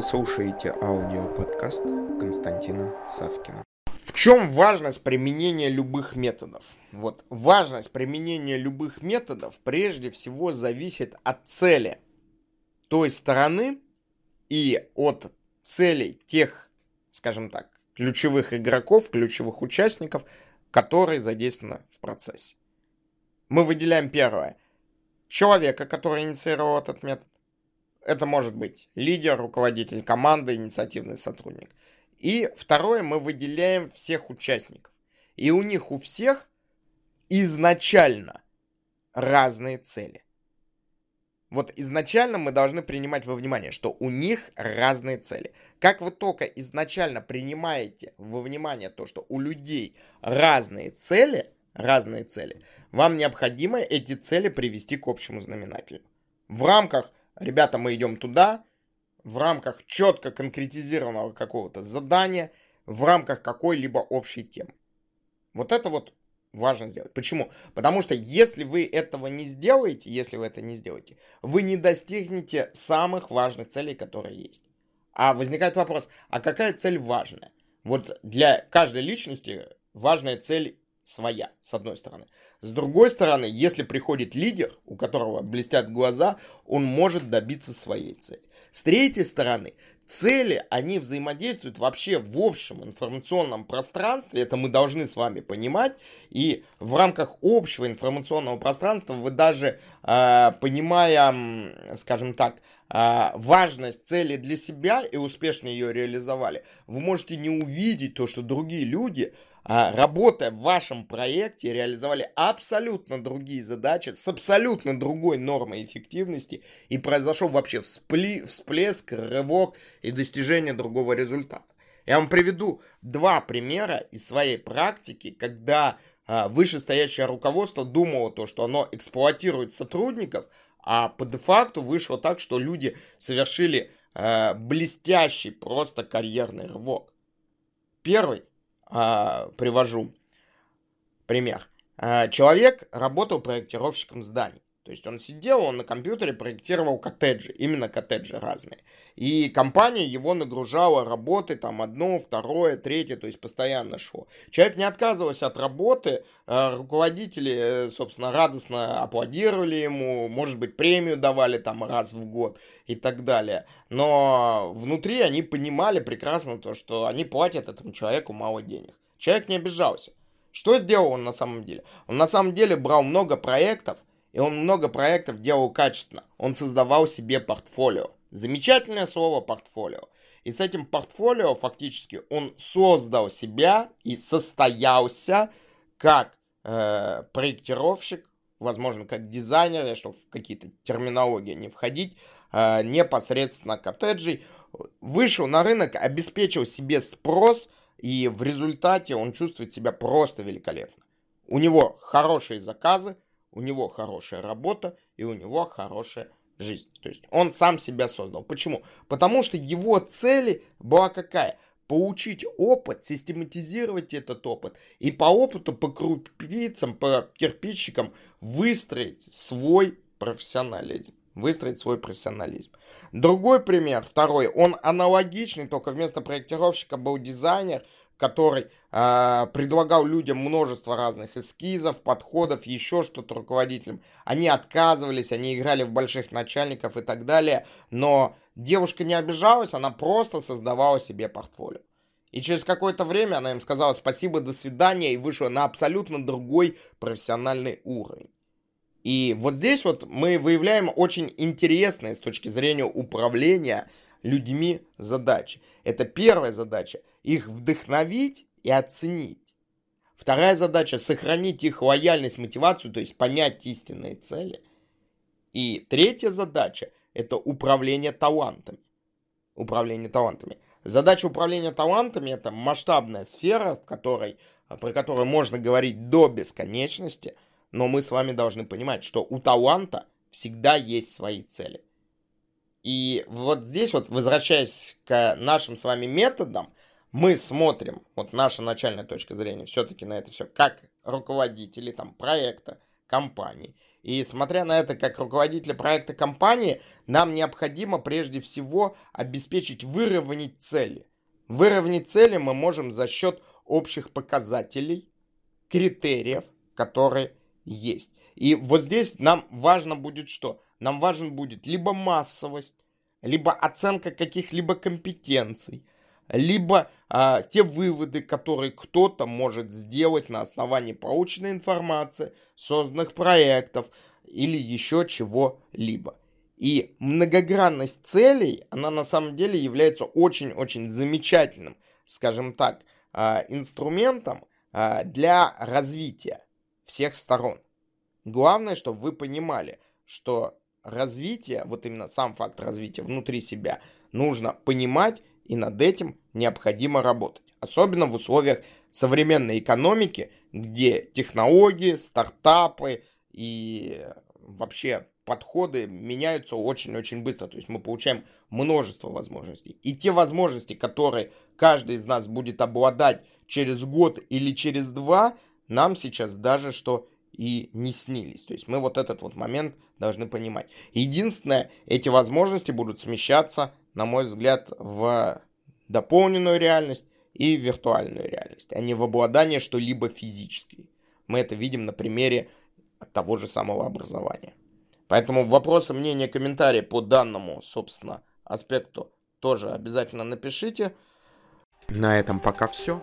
Вы слушаете аудиоподкаст Константина Савкина. В чем важность применения любых методов? Вот важность применения любых методов прежде всего зависит от цели той стороны и от целей тех, скажем так, ключевых игроков, ключевых участников, которые задействованы в процессе. Мы выделяем первое. Человека, который инициировал этот метод. Это может быть лидер, руководитель команды, инициативный сотрудник. И второе, мы выделяем всех участников. И у них у всех изначально разные цели. Вот изначально мы должны принимать во внимание, что у них разные цели. Как вы только изначально принимаете во внимание то, что у людей разные цели, разные цели, вам необходимо эти цели привести к общему знаменателю. В рамках ребята, мы идем туда, в рамках четко конкретизированного какого-то задания, в рамках какой-либо общей темы. Вот это вот важно сделать. Почему? Потому что если вы этого не сделаете, если вы это не сделаете, вы не достигнете самых важных целей, которые есть. А возникает вопрос, а какая цель важная? Вот для каждой личности важная цель своя, с одной стороны. С другой стороны, если приходит лидер, у которого блестят глаза, он может добиться своей цели. С третьей стороны, цели, они взаимодействуют вообще в общем информационном пространстве, это мы должны с вами понимать, и в рамках общего информационного пространства вы даже, э, понимая, скажем так, э, важность цели для себя и успешно ее реализовали, вы можете не увидеть то, что другие люди работая в вашем проекте, реализовали абсолютно другие задачи с абсолютно другой нормой эффективности, и произошел вообще вспли, всплеск, рывок и достижение другого результата. Я вам приведу два примера из своей практики, когда а, вышестоящее руководство думало то, что оно эксплуатирует сотрудников, а по де-факту вышло так, что люди совершили а, блестящий просто карьерный рывок. Первый а, привожу пример. А, человек работал проектировщиком зданий. То есть он сидел, он на компьютере проектировал коттеджи, именно коттеджи разные. И компания его нагружала работы, там одно, второе, третье, то есть постоянно шло. Человек не отказывался от работы, а, руководители, э, собственно, радостно аплодировали ему, может быть, премию давали там раз в год и так далее. Но внутри они понимали прекрасно то, что они платят этому человеку мало денег. Человек не обижался. Что сделал он на самом деле? Он на самом деле брал много проектов, и он много проектов делал качественно. Он создавал себе портфолио. Замечательное слово портфолио. И с этим портфолио фактически он создал себя и состоялся как э, проектировщик, возможно, как дизайнер, чтобы в какие-то терминологии не входить, э, непосредственно коттеджей. Вышел на рынок, обеспечил себе спрос, и в результате он чувствует себя просто великолепно. У него хорошие заказы, у него хорошая работа и у него хорошая жизнь. То есть он сам себя создал. Почему? Потому что его цели была какая? Получить опыт, систематизировать этот опыт и по опыту, по крупицам, по кирпичикам выстроить свой профессионализм выстроить свой профессионализм. Другой пример, второй, он аналогичный, только вместо проектировщика был дизайнер, который э, предлагал людям множество разных эскизов, подходов, еще что-то руководителям. Они отказывались, они играли в больших начальников и так далее, но девушка не обижалась, она просто создавала себе портфолио. И через какое-то время она им сказала спасибо, до свидания, и вышла на абсолютно другой профессиональный уровень. И вот здесь вот мы выявляем очень интересные с точки зрения управления людьми задачи. Это первая задача. Их вдохновить и оценить. Вторая задача – сохранить их лояльность, мотивацию, то есть понять истинные цели. И третья задача – это управление талантами. Управление талантами. Задача управления талантами – это масштабная сфера, в которой, про которую можно говорить до бесконечности, но мы с вами должны понимать, что у таланта всегда есть свои цели. И вот здесь вот, возвращаясь к нашим с вами методам, мы смотрим, вот наша начальная точка зрения все-таки на это все, как руководители там проекта, компании. И смотря на это как руководителя проекта компании, нам необходимо прежде всего обеспечить выровнять цели. Выровнять цели мы можем за счет общих показателей, критериев, которые есть. И вот здесь нам важно будет что? Нам важен будет либо массовость, либо оценка каких-либо компетенций, либо а, те выводы, которые кто-то может сделать на основании полученной информации, созданных проектов или еще чего-либо. И многогранность целей, она на самом деле является очень-очень замечательным, скажем так, а, инструментом а, для развития всех сторон. Главное, чтобы вы понимали, что развитие, вот именно сам факт развития внутри себя, нужно понимать и над этим необходимо работать. Особенно в условиях современной экономики, где технологии, стартапы и вообще подходы меняются очень-очень быстро. То есть мы получаем множество возможностей. И те возможности, которые каждый из нас будет обладать через год или через два, нам сейчас даже что и не снились. То есть мы вот этот вот момент должны понимать. Единственное, эти возможности будут смещаться, на мой взгляд, в дополненную реальность и виртуальную реальность, а не в обладание что-либо физической. Мы это видим на примере того же самого образования. Поэтому вопросы, мнения, комментарии по данному, собственно, аспекту тоже обязательно напишите. На этом пока все.